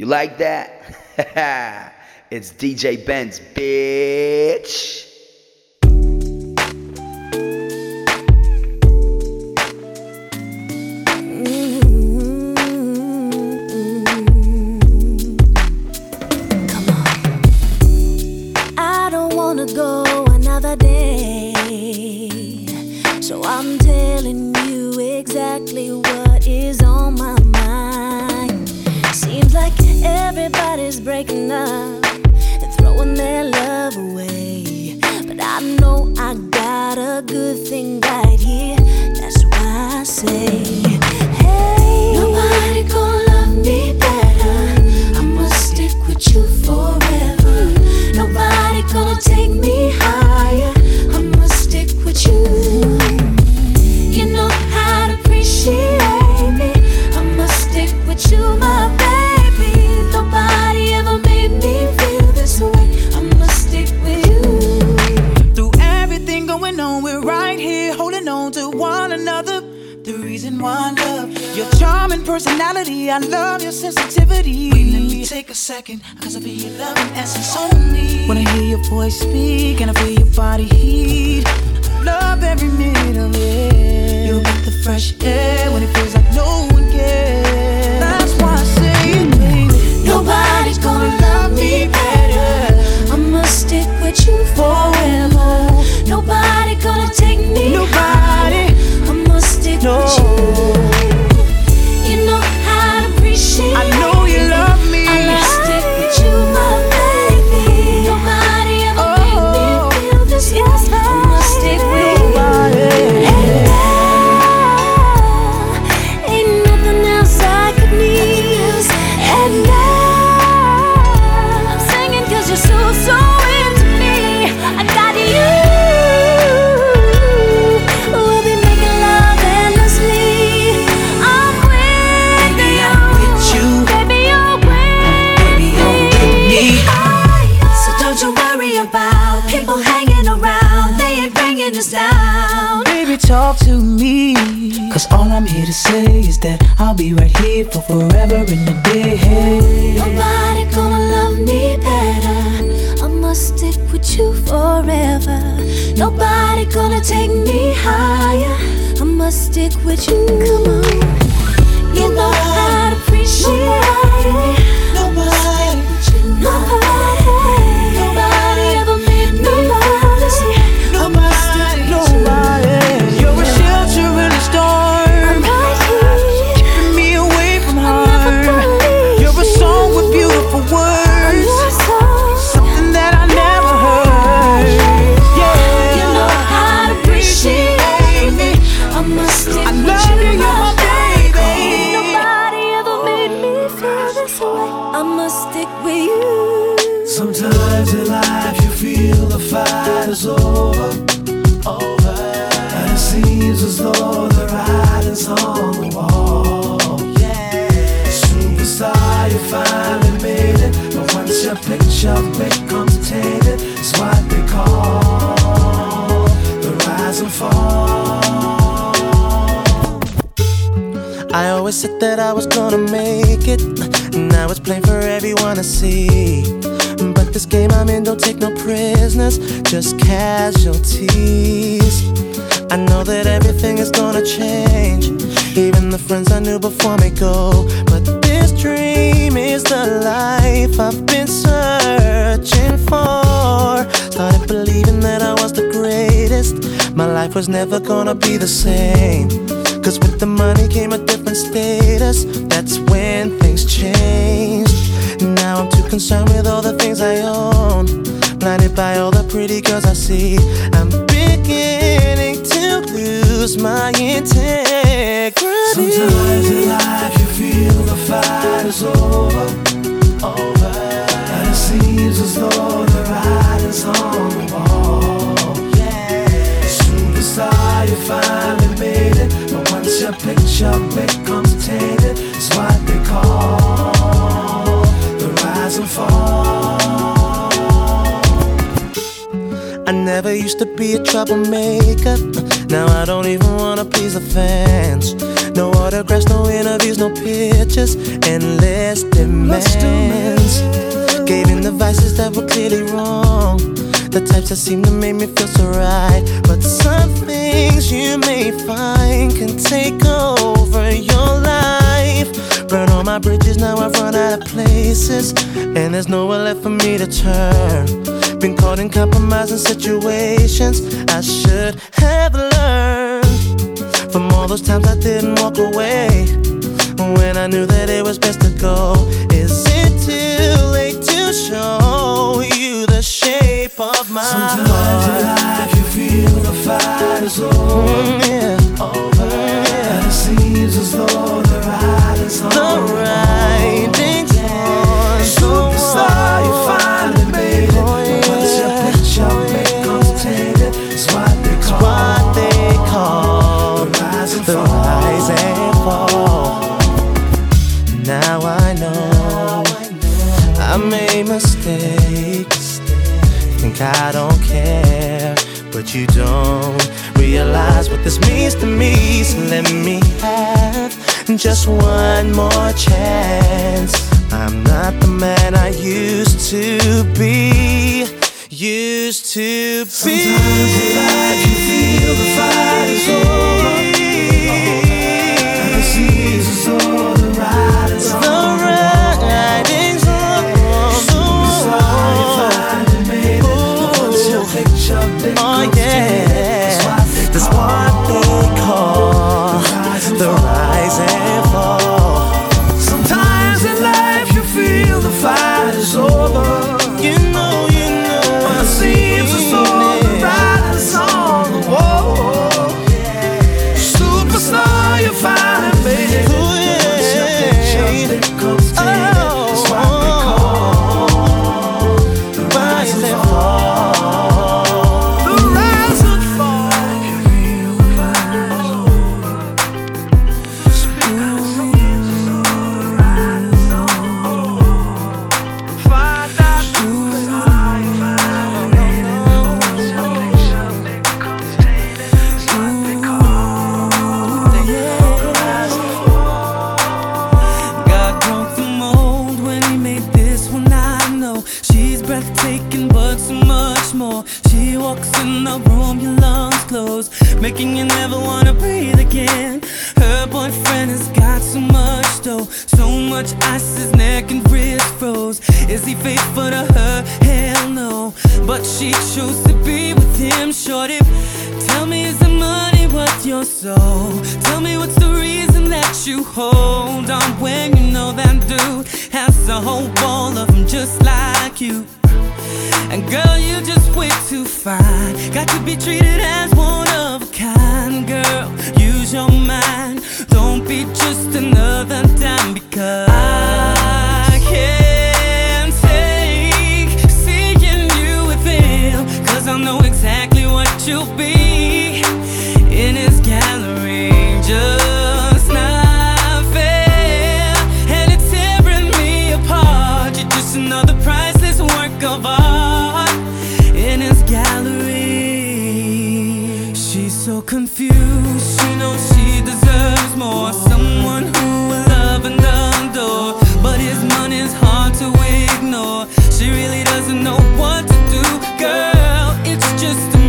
You like that? it's DJ Benz, bitch. Us down. Baby, talk to me. Cause all I'm here to say is that I'll be right here for forever and a day. Nobody gonna love me better. I must stick with you forever. Nobody gonna take me higher. I must stick with you. Come on. You know to appreciate me. Nobody, Nobody, That I was gonna make it. Now it's plain for everyone to see. But this game I'm in don't take no prisoners, just casualties. I know that everything is gonna change. Even the friends I knew before me go. But this dream is the life I've been searching for. Started believing that I was the greatest. My life was never gonna be the same. Cause with the money came a status. That's when things change. Now I'm too concerned with all the things I own. Blinded by all the pretty girls I see. I'm beginning to lose my integrity. Sometimes in life you feel the fight is over, over, and it seems as though the writing's on the wall. Yeah. Superstar, you finally culture becomes tainted. It's what they call the rise and fall. I never used to be a troublemaker. Now I don't even wanna please the fans. No autographs, no interviews, no pictures, endless demands. Gave in the vices that were clearly wrong the types that seem to make me feel so right. But some things you may find can take over your life. Burn all my bridges, now I've run out of places. And there's nowhere left for me to turn. Been caught in compromising situations I should have learned from all those times I didn't walk away when I knew that it was best to go. Sometimes in life you feel the fight is over. Mm, yeah. over. And it seems as though the ride is the on. Right. I don't care, but you don't realize what this means to me. So let me have just one more chance. I'm not the man I used to be. Used to be. Sometimes I can feel the fire. one is hard to ignore. She really doesn't know what to do, girl. It's just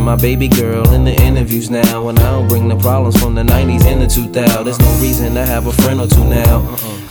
my baby girl in the interviews now. And I don't bring the problems from the 90s into 2000. There's no reason to have a friend or two now.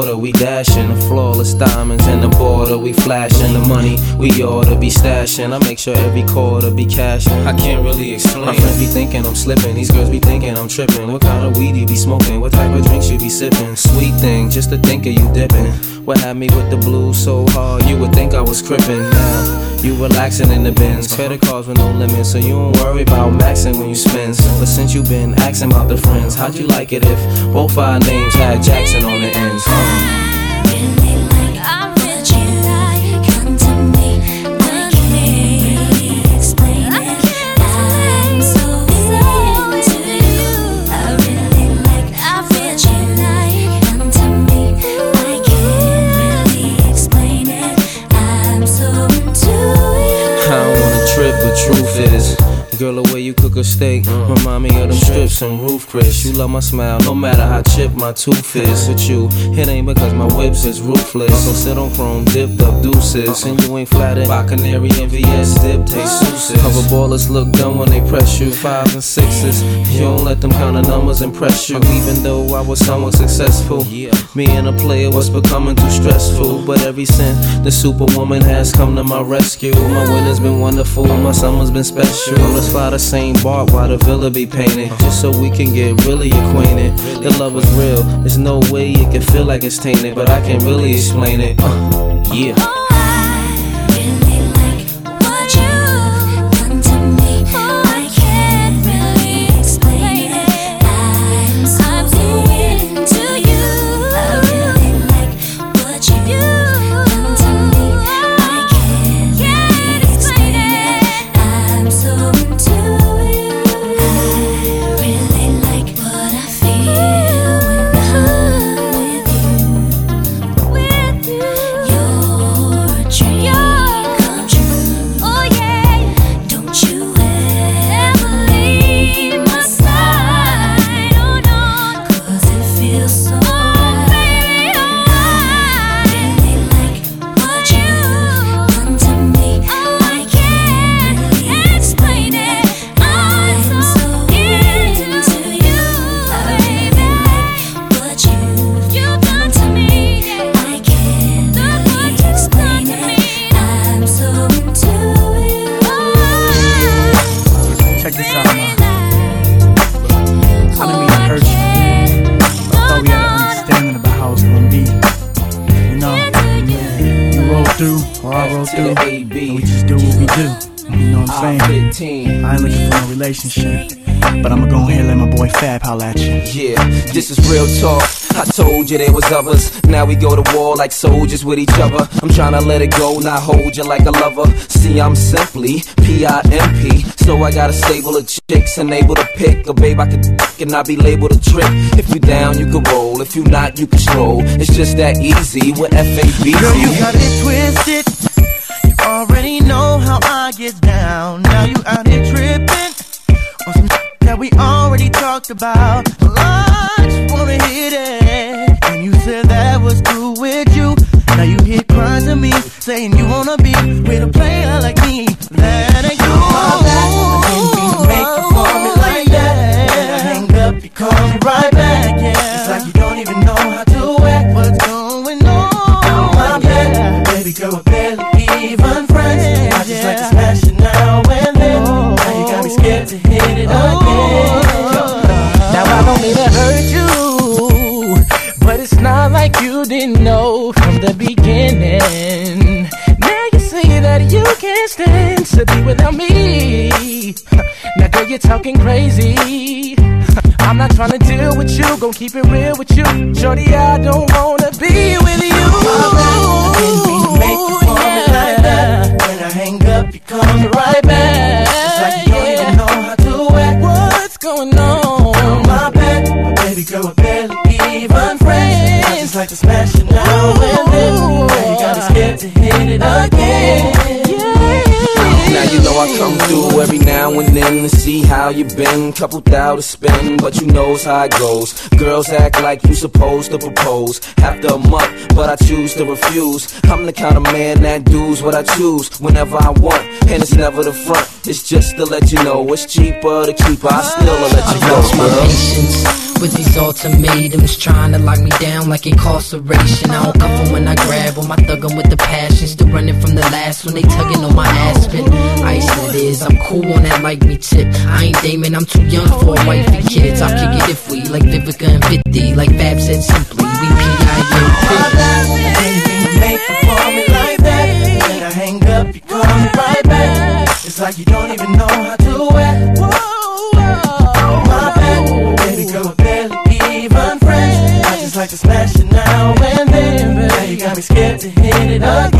Quarter, we dashing. The flawless diamonds in the border, we flashing. The money we oughta be stashing. I make sure every quarter be cashing. I can't really explain. My friends be thinking I'm slipping, these girls be thinking I'm tripping. What kind of weed you be smoking? What type of drinks you be sipping? Sweet thing, just to think of you dipping. What had me with the blues so hard, you would think I was crippin'. Now, you relaxing in the bins. Credit cards with no limits, so you don't worry about maxing when you spend. But since you been asking about the friends, how'd you like it if both our names had Jackson on the Girl, the way you cook a steak remind me of them strips and Ruth's Chris. You love my smile, no matter how chipped my tooth is. With you, it ain't because my whips is ruthless. So sit on chrome, dipped up deuces. And you ain't flattered by Canary and VS dip, taste souses. Cover ballers look dumb when they press you. Fives and sixes, you don't let them count of numbers impress you. Even though I was somewhat successful, me and a player was becoming too stressful. But every since the superwoman has come to my rescue, my winter's been wonderful, my summer's been special. Let's fly the same bark while the villa be painted, just so we can get really acquainted. The love is real, there's no way it can feel like it's tainted, but I can't really explain it. Uh, yeah. Through. And we just do what we do. You know what I'm saying? I ain't looking for no relationship. But I'ma go ahead and let my boy Fab holla at you. Yeah, this is real talk. I told you there was others. Now we go to war like soldiers with each other. I'm trying to let it go, not hold you like a lover. See, I'm simply P-I-M-P. So I got a stable of chicks and able to pick a babe I could and not be labeled a trick. If you down, you can roll. If you not, you can stroll. It's just that easy with F-A-B-C. Girl, you got it twisted. Already know how I get down. Now you out here tripping on some that we already talked about. I just wanna hit it. And you said that was cool with you. Now you hear cries of me saying you wanna be with a player like me. That didn't know from the beginning. Now you say that you can't stand to be without me. Now girl, you're talking crazy. I'm not trying to deal with you, gon' keep it real with you. Shorty, I don't wanna be with you. Didn't make you call me like that. When I hang up, you call me right back. It's like you don't even know how to act. What's going on? My bad, but baby girl, like to smash it now and then. Now you got me scared to hit it again. Now you know I come through every now and then to see how you been. Couple thou to spend, but you knows how it goes. Girls act like you supposed to propose after a month, but I choose to refuse. I'm the kind of man that does what I choose whenever I want, and it's never the front. It's just to let you know it's cheaper to keep. I still let you go, lost my patience with these ultimatums trying to lock me down like incarceration. I don't cuff when I grab grab 'em, I thug 'em with the passion. Still running from the last when they tugging on my aspen. Ice that is, I'm cool on that like me tip. I ain't Damon, I'm too young for a wife and kids. I'll kick it if we like Vivica and 50, like Fab said simply. We P.I.M. Make you call me like that. Hang up, you call me right back. It's like you don't even know how to act. My bad, baby girl, we're barely even friends. I just like to smash it now and then. Now you got me scared to hit it again.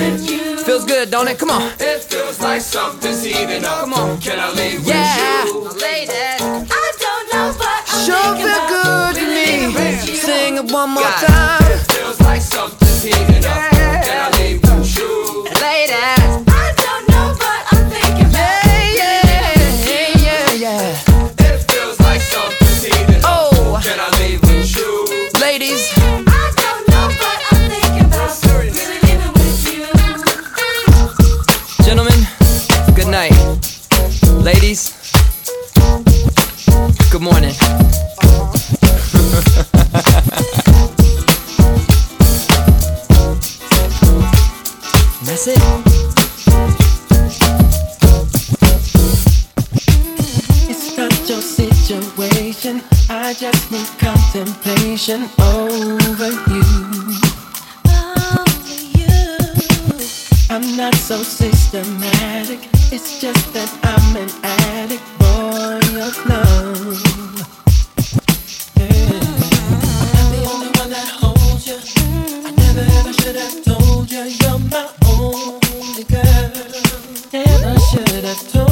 Feels good, don't it? Come on. It feels like something's heating up. Come on. Can I leave yeah. with you? Ladies, I don't know, but I'm sure feel good to me. Sing it one more time. It feels like something's heating up. Can I leave with you? Ladies. It's not your situation. I just need contemplation over you. I'm not so systematic. It's just that I'm an addict for your love. Should have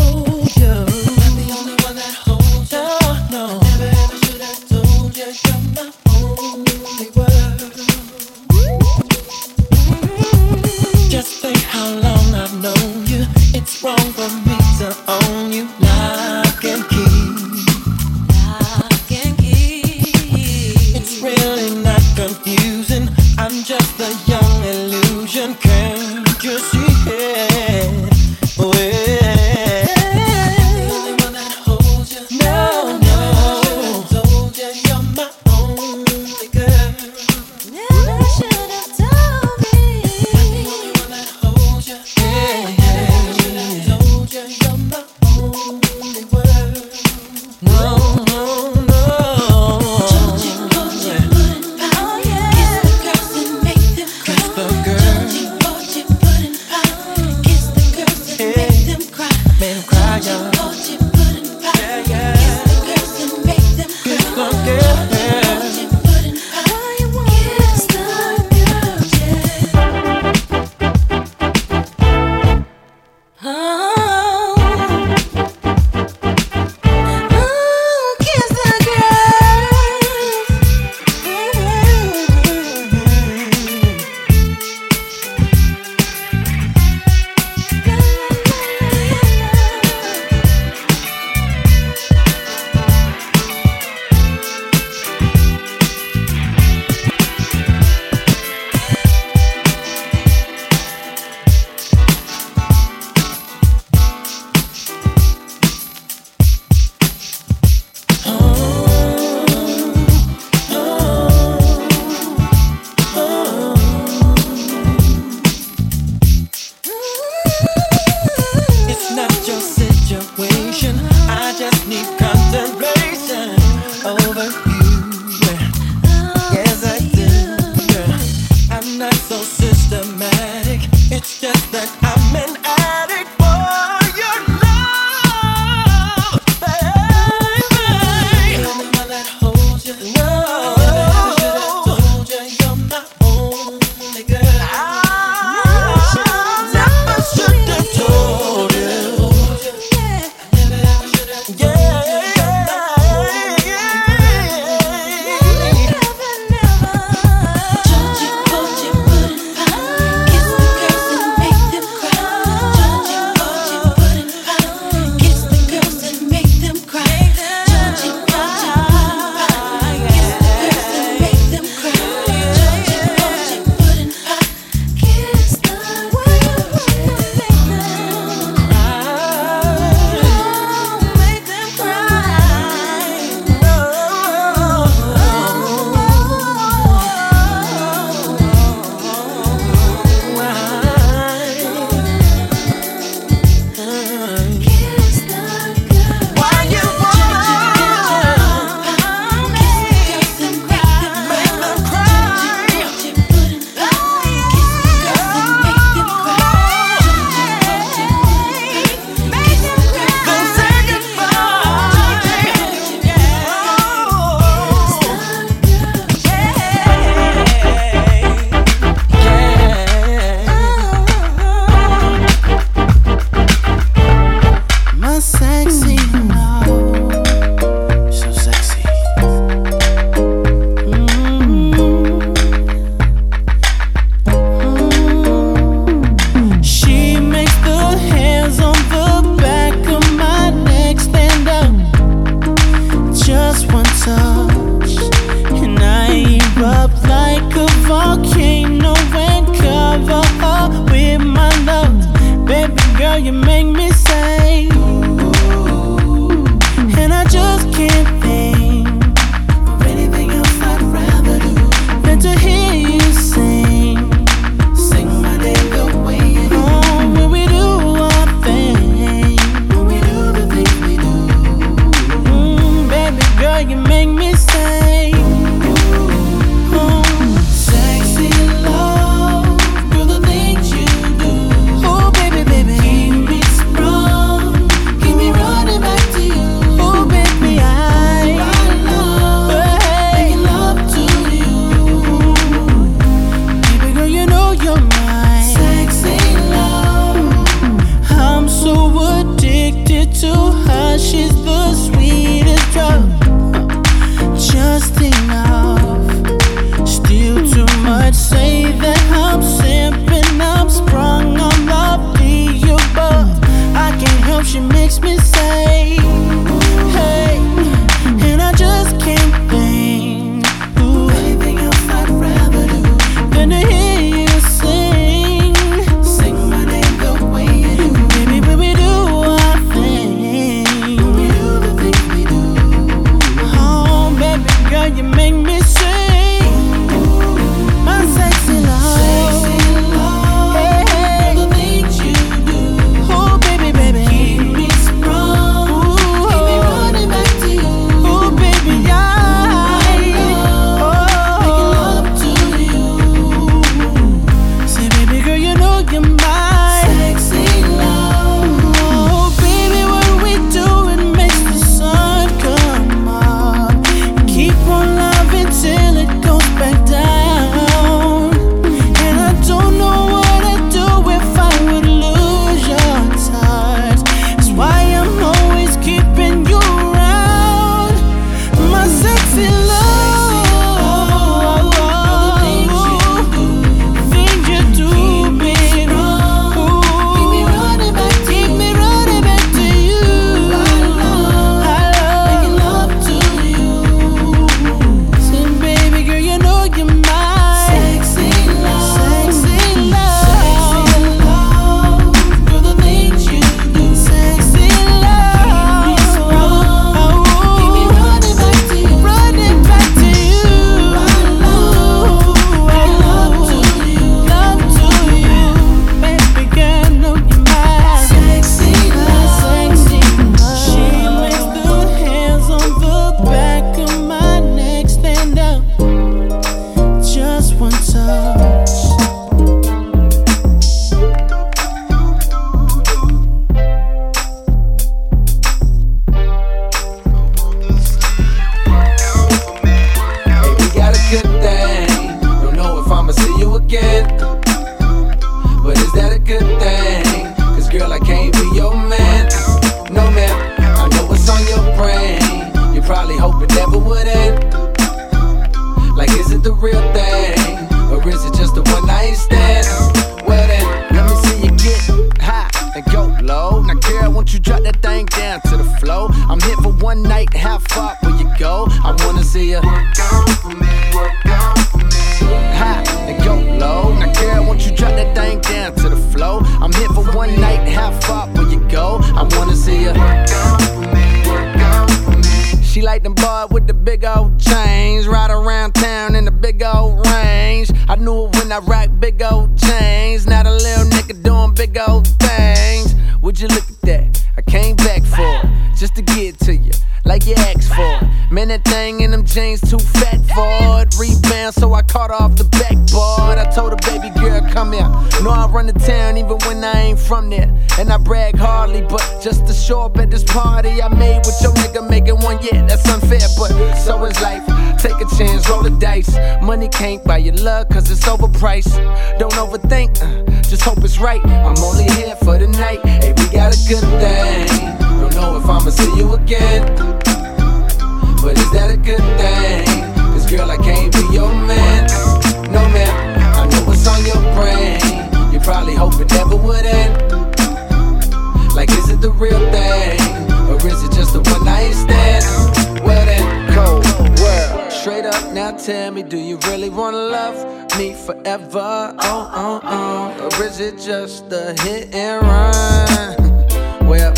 forever? Oh, oh, oh. Or is it just a hit and run? Well,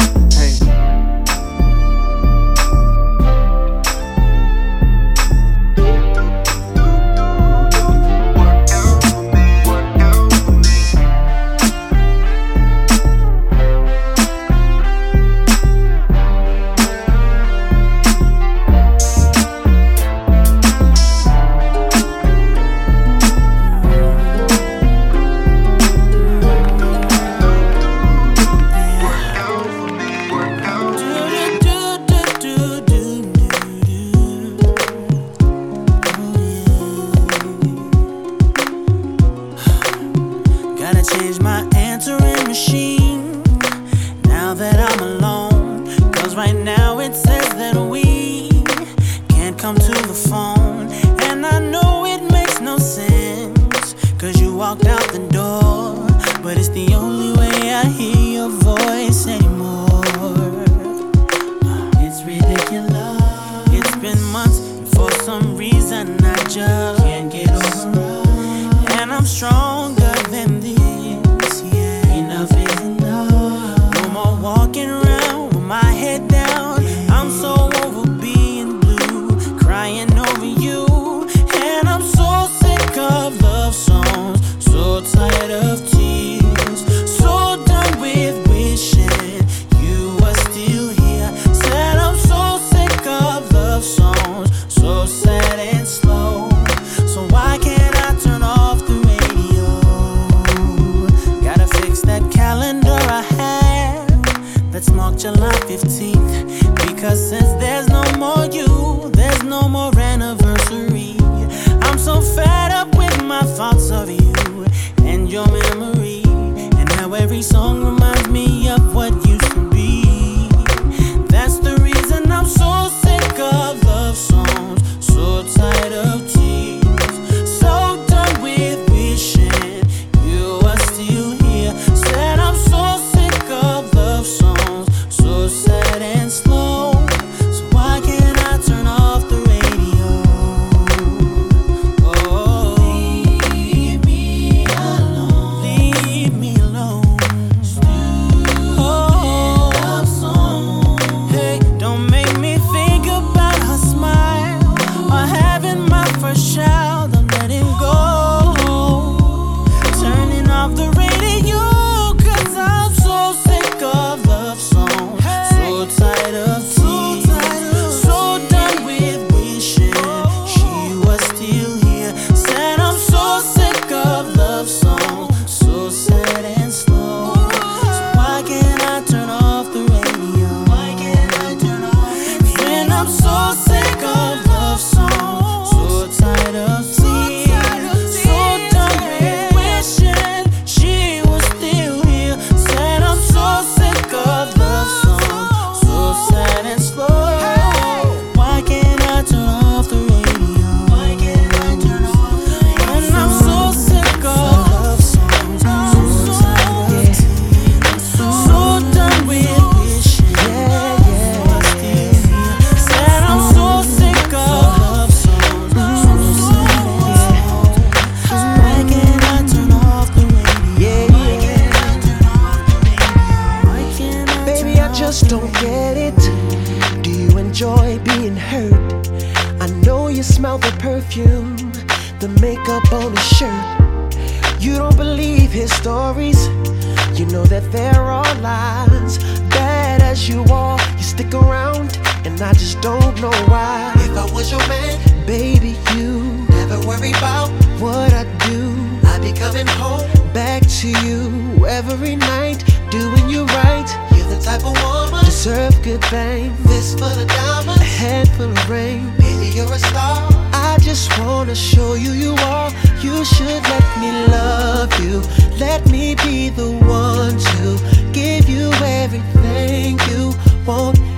just don't know why. If I was your man, baby, you never worry about what I do. I be coming home back to you every night, doing you right. You're the type of woman deserve good fame. This for the diamonds, a head full of rain. Baby, you're a star. I just wanna show you you are. You should let me love you. Let me be the one to give you everything you want.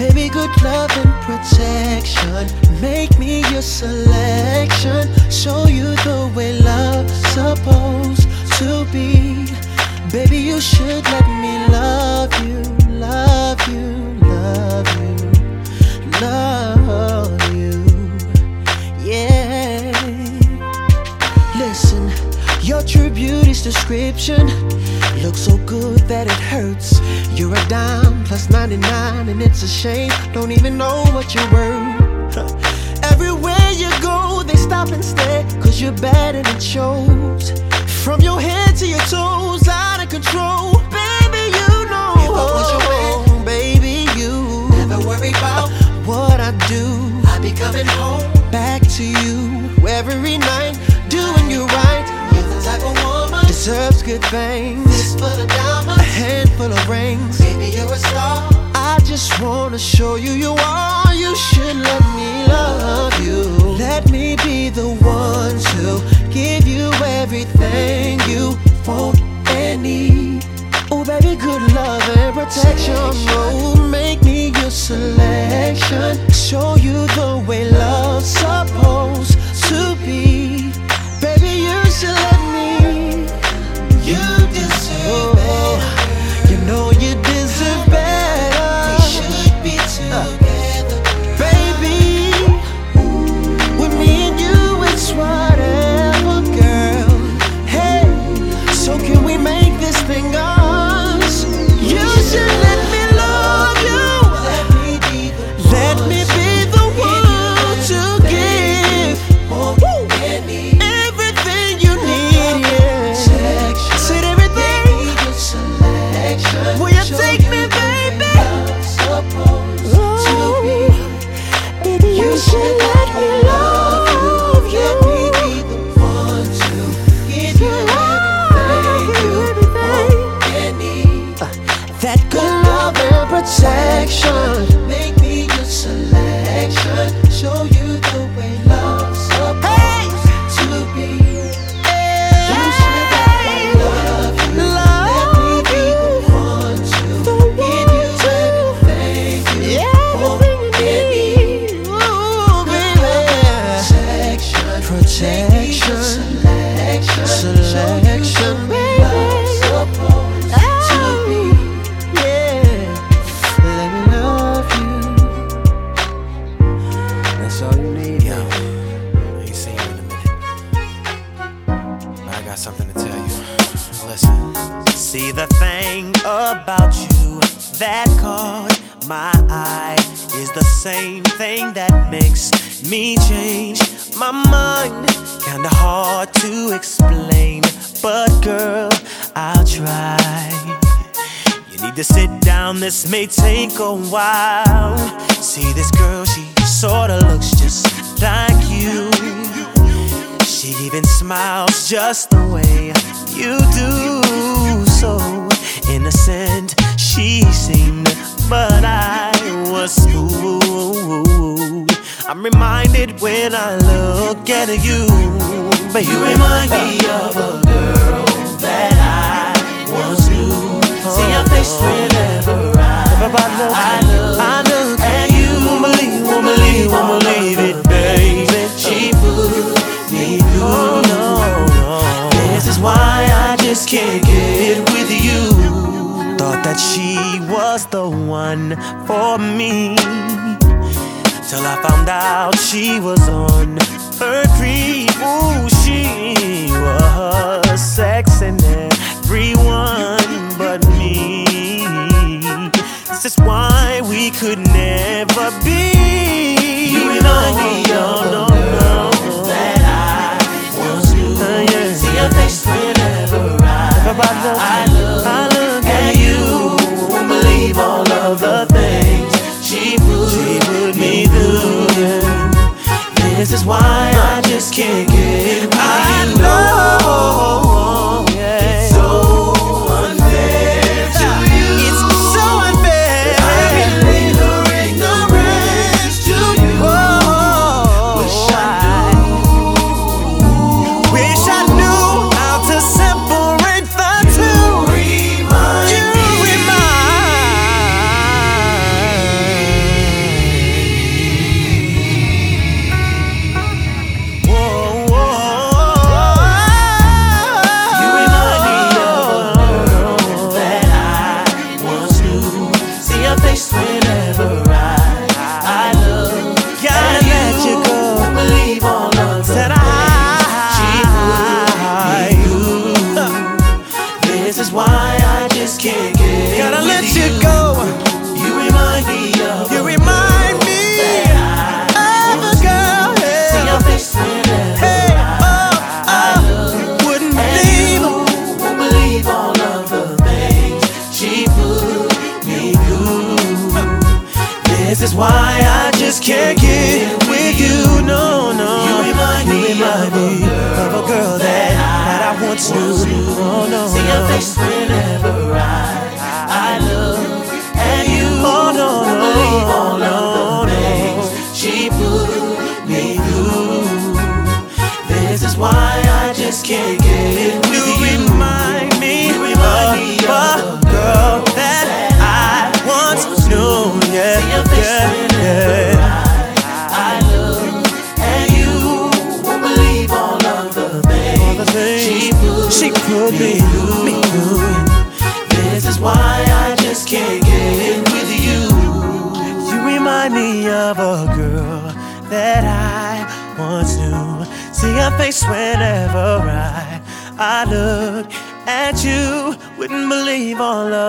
Baby, good love and protection. Make me your selection. Show you the way love's supposed to be. Baby, you should let me love you, love you, love you, love you. Yeah. Listen, your true beauty's description look so good that it hurts. You're a dime plus 99, and it's a shame. Don't even know what you're worth. Everywhere you go, they stop and stare, cause you're bad and it shows. From your head to your toes, out of control. Baby, you know. If I was your man, oh, baby, you. Never worry about what I do. I'll be coming home back to you every night deserves good things. Diamonds, a handful of rings. Baby, you're a star. I just wanna show you you are. You should let me love you. Let me be the one to give you everything you want and need. Oh, baby, good love and protection. Oh, make me your selection. Show you the way love's supposed to be. Baby, you should. for me. Till I found out she was on. Eu é sei.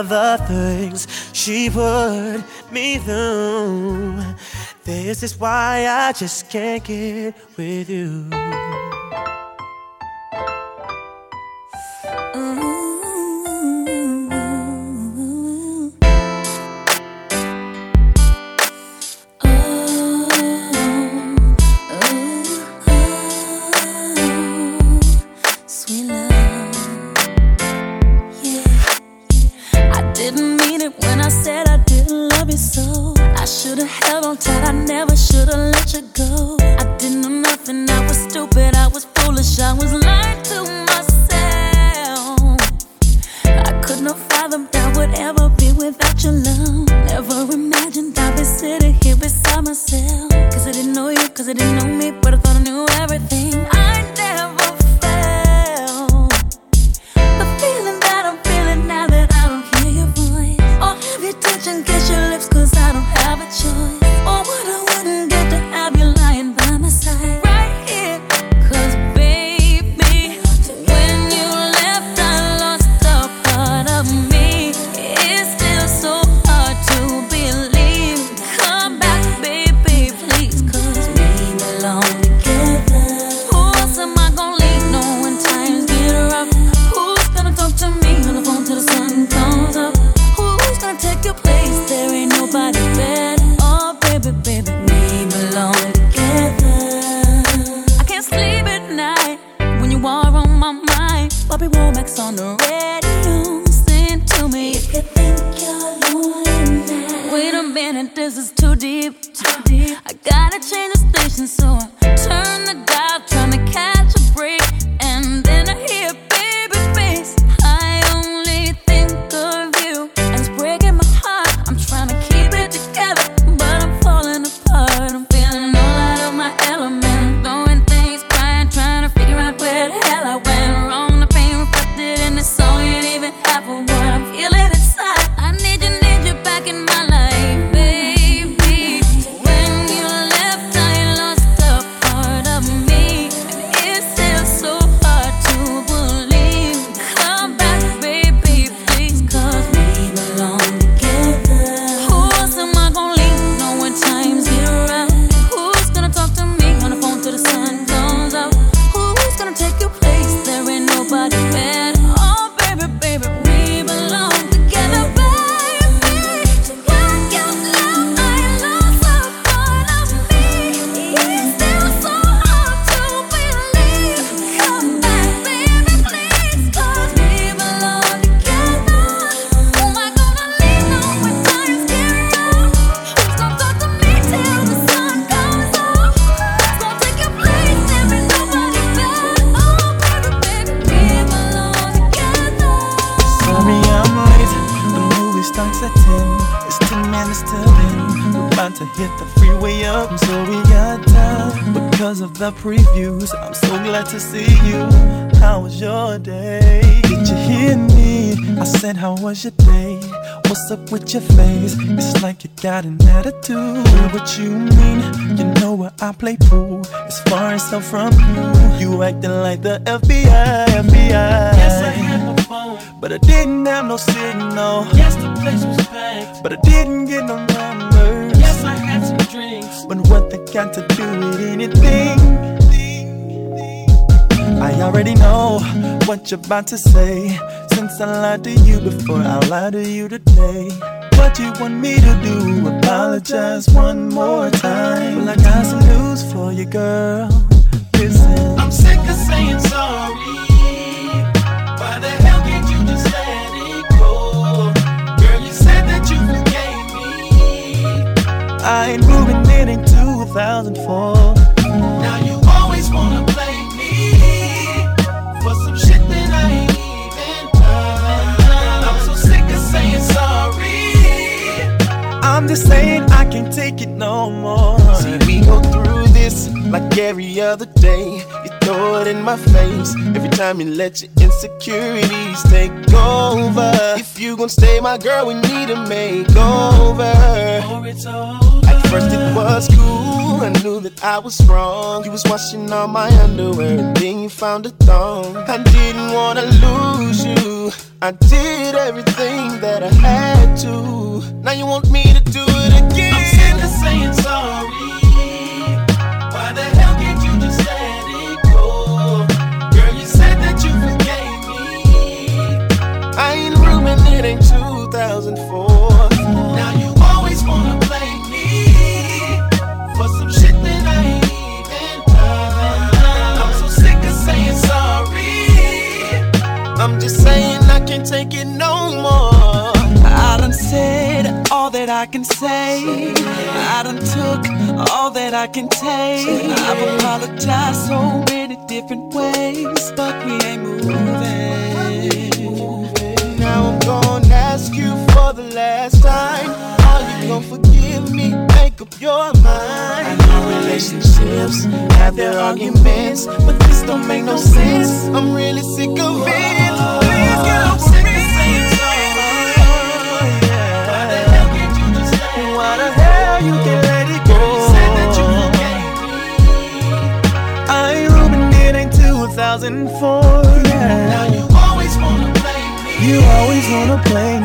the things she put me through. This is why I just can't get with you. from you. You acting like the FBI, FBI. Yes, I had my phone, but I didn't have no signal. Yes, the place was packed, but I didn't get no numbers. Yes, I had some drinks, but what that got to do with anything? I already know what you're about to say. Since I lied to you before, I lied to you today. What you want me to do? Apologize one more time. Well, I got some news for you, girl. I'm sick of saying sorry. Why the hell can't you just let it go? Girl, you said that you forgave me. I ain't moving in in 2004. Now you always wanna blame me for some shit that I even done. I'm so sick of saying sorry. I'm just saying I can't take it no more. See, like every other day, you throw it in my face. Every time you let your insecurities take over. If you gon' stay my girl, we need a makeover. it's over. At first it was cool, I knew that I was wrong. You was washing all my underwear, and then you found a thong. I didn't wanna lose you. I did everything that I had to. Now you want me to do it again. I'm sick of saying sorry. 2004. Now you always wanna blame me for some shit that I ain't even done. I'm so sick of saying sorry. I'm just saying I can't take it no more. I done said all that I can say. I done took all that I can take. I've apologized so many different ways, but we ain't moving ask you for the last time. Are you gonna forgive me? Make up your mind. I know relationships have their arguments, but this don't make no sense. I'm really sick of it. Please get over me. Why the hell you can let it go? I ain't Ruben, it ain't 2004. Yeah. You always wanna play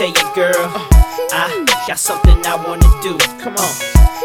tell you, girl. I got something I wanna do. Come on.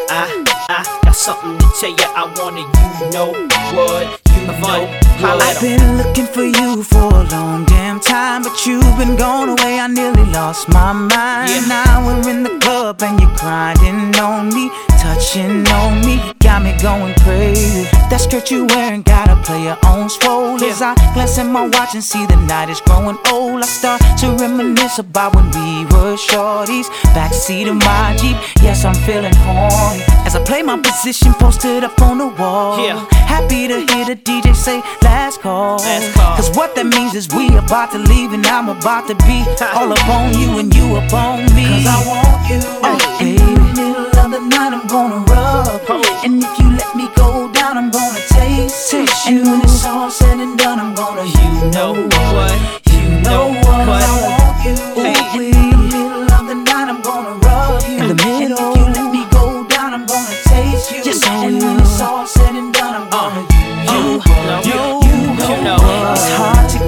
Uh, I I got something to tell you. I wanna you know what know. What. I've been looking for you for a long damn time, but you've been gone away. I nearly lost my mind. Now we're in the club and you're grinding on me, touching on me, got me going crazy. That skirt you wearing got a player on swole. As I glance at my watch and see the night is growing old, I start to reminisce about when we were shorties. Backseat of my Jeep, yes I'm feeling horny. As I play my position, posted up on the wall. Yeah. Happy to hear the DJ say last call. Cause what that means is we about to leave and I'm about to be all up on you and you up on me. Cause I want you. Oh, baby. In the middle of the night, I'm gonna rub. And if you let me go down, I'm gonna taste it. And when it's all said and done, I'm gonna, you know what? You know what? I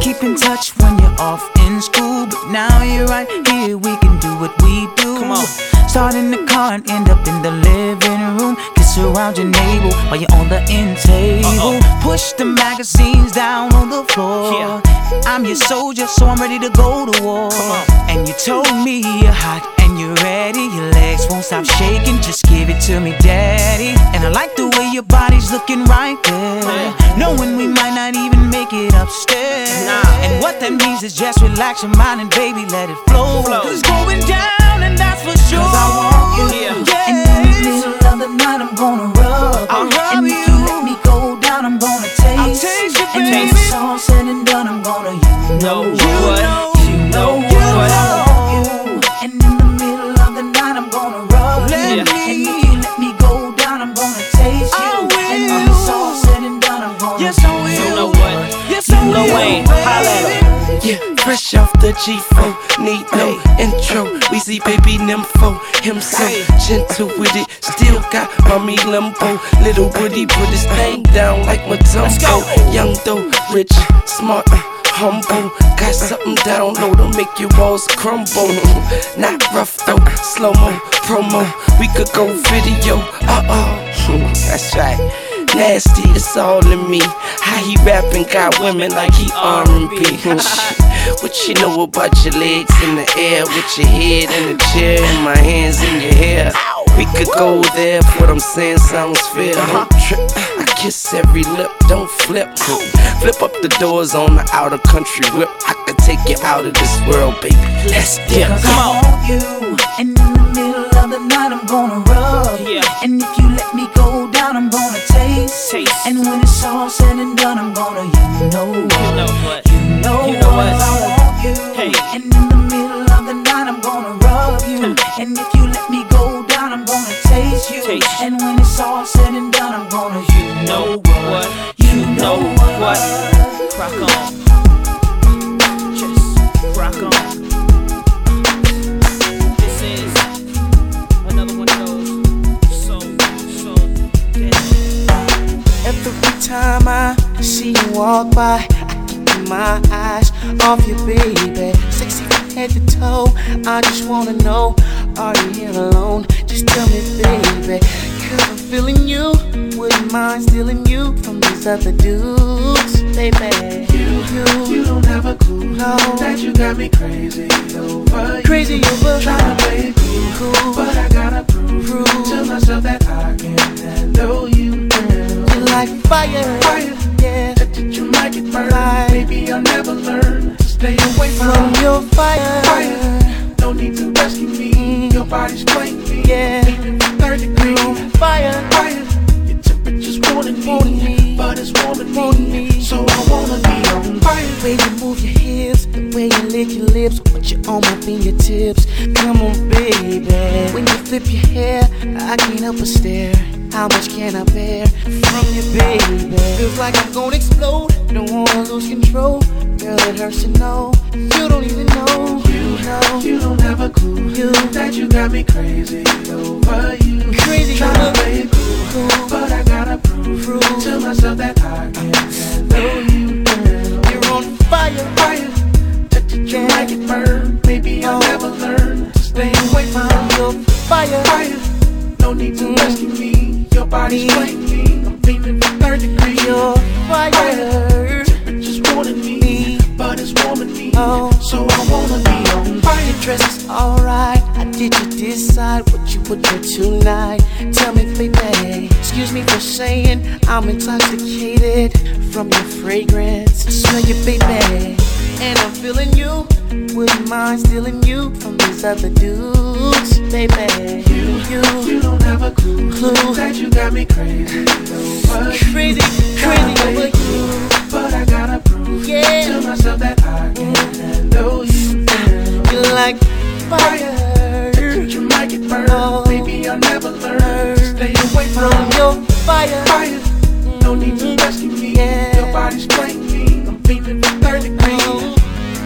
keep in touch when you're off in school, but now you're right here. We can do what we do. Come on. Start in the car and end up in the living room. Around your navel while you're on the end table. Push the magazines down on the floor. I'm your soldier, so I'm ready to go to war. And you told me you're hot and you're ready. Your legs won't stop shaking, just give it to me, daddy. And I like the way your body's looking right there. Knowing we might not even make it upstairs. And what that means is just relax your mind and baby, let it flow. Cause it's going down, and that's for sure. Middle of the night, I'm gonna rub. I'll rub and if you let me go down, I'm gonna taste. taste you, And when it's all said and done, I'm gonna you know what? You know what? I want you. And in the middle of the night, I'm gonna rub Let you. me. And if you let me go down, I'm gonna taste you. Will. And when it's all said and done, I'm gonna yes, I will. You know what? Yes, You know Wayne. Holla. Yeah, fresh off the G4, need no see baby nympho, him so gentle with it. Still got mommy limbo. Little Woody put his thing down like Mutombo. Young though, rich, smart, humble. Got something down low to make your walls crumble. Not rough though, slow mo, promo. We could go video, uh oh. That's right. Nasty, it's all in me. How he rapping got women like he R&B. what you know about your legs in the air, with your head in the chair, and my hands in your hair. We could go there, if what I'm saying sounds fair. Don't trip, I kiss every lip, don't flip. Flip up the doors on the outer country whip. I could take you out of this world, baby. Let's dip. Cause I want you. And in the middle of the night, I'm gonna rub. Yeah. And if you let me go down, I'm gonna taste. Taste. And when it's all said and done, I'm gonna, you know what? You know what? You know, You know what? I want you. Hey. And in the middle of the night, I'm gonna rub you. Hmm. and if you let me go down, I'm gonna taste you. Taste. And when it's all said and done, I'm gonna, you know what? You know what? Rock on. Just rock on. Time I see you walk by, I keep my eyes off you, baby. Sexy from head to toe. I just wanna know, are you here alone? Just tell me, baby. Cause I'm feeling you. Wouldn't mind stealing you from these other dudes, baby. You, you, you don't have a clue No. that you got me crazy over you. Crazy over Tryna play it cool, Cool. but I gotta prove, Prove. to myself that I can handle you, girl. You're like fire. Fire. Yeah. That you might get burned. Like- Baby, I'll never learn to stay away from, From your fire. fire. No need to rescue me. Your body's playing. Yeah. Third degree. Fire. Fire. Your temperature's warning me, but it's warming me. me. So I wanna be on fire. The way you move your hips, the way you lick your lips, put your arm up in your tips. Come on, baby. When you flip your hair, I can't help but stare. How much can I bear from you, baby? Feels like I'm gonna explode. Don't wanna lose control. Girl, it hurts to know. You don't even know. You know. You don't have a clue You. that you got me crazy over you. Crazy Tryna play it cool, Cool. but I gotta prove, Prove. to myself that I can handle you, girl. You're on fire. Fire, touch it, you Yeah. might get burned. Maybe I'll oh. never learn to stay away from your fire. fire. No need to mm. rescue me. Your body's playing me. I'm feeling the third degree. Your fire. Temperature's warming me, but it's warming me. Oh. So I wanna be on fire. Your dress is alright. I did you decide what you would do tonight? Tell me, baby. Excuse me for saying I'm intoxicated from your fragrance. Smell you, baby, and I'm feeling you. Wouldn't mind stealing you from these other dudes, baby. You, you, you don't have a clue, clue that you got me crazy. over. Crazy, crazy over you. But I gotta prove Yeah. to myself that I can handle you. You're like fire. You might get burned, oh. baby. I'll never learn stay away from From your fire. fire. No need to mm-hmm. rescue me. Your body's playing me. I'm feeling the third degree. Oh.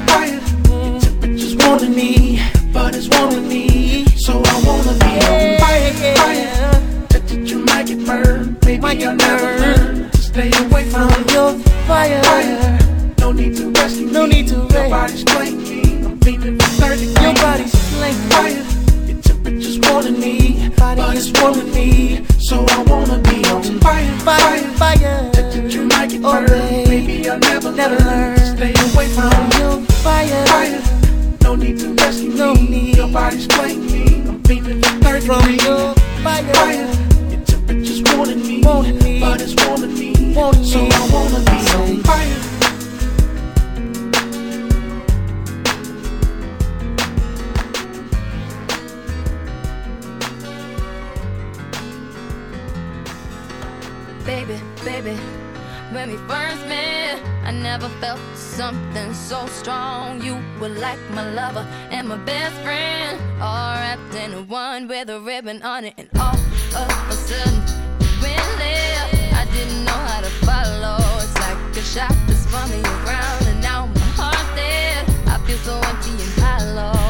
Fire. Your temperature's warming me, but it's warming me. So I wanna be on fire. Fire. That you might get burned, baby. I'll never learn stay away from your fire. Fire. No need to rescue No me. need to Your body's playing me. I'm feeling the third degree. Your body's playing fire. Your temperature's warming me, but it's warming me. So I wanna be on fire. Fire, fire. That you might get Oh, baby. I'll never, Never learn. Stay away from your fire. Fire. No need to rescue No me. need. Your body's playing me. I'm feeling the third From your fire. Fire. Your temperature's warming me, but it's me. So. I wanna be on fire. Baby, baby, when we first met, I never felt something so strong. You were like my lover and my best friend, all wrapped in one with a ribbon on it. And all of a sudden, didn't know how to follow. It's like a shot that's spun around, and now my heart's dead. I feel so empty and hollow.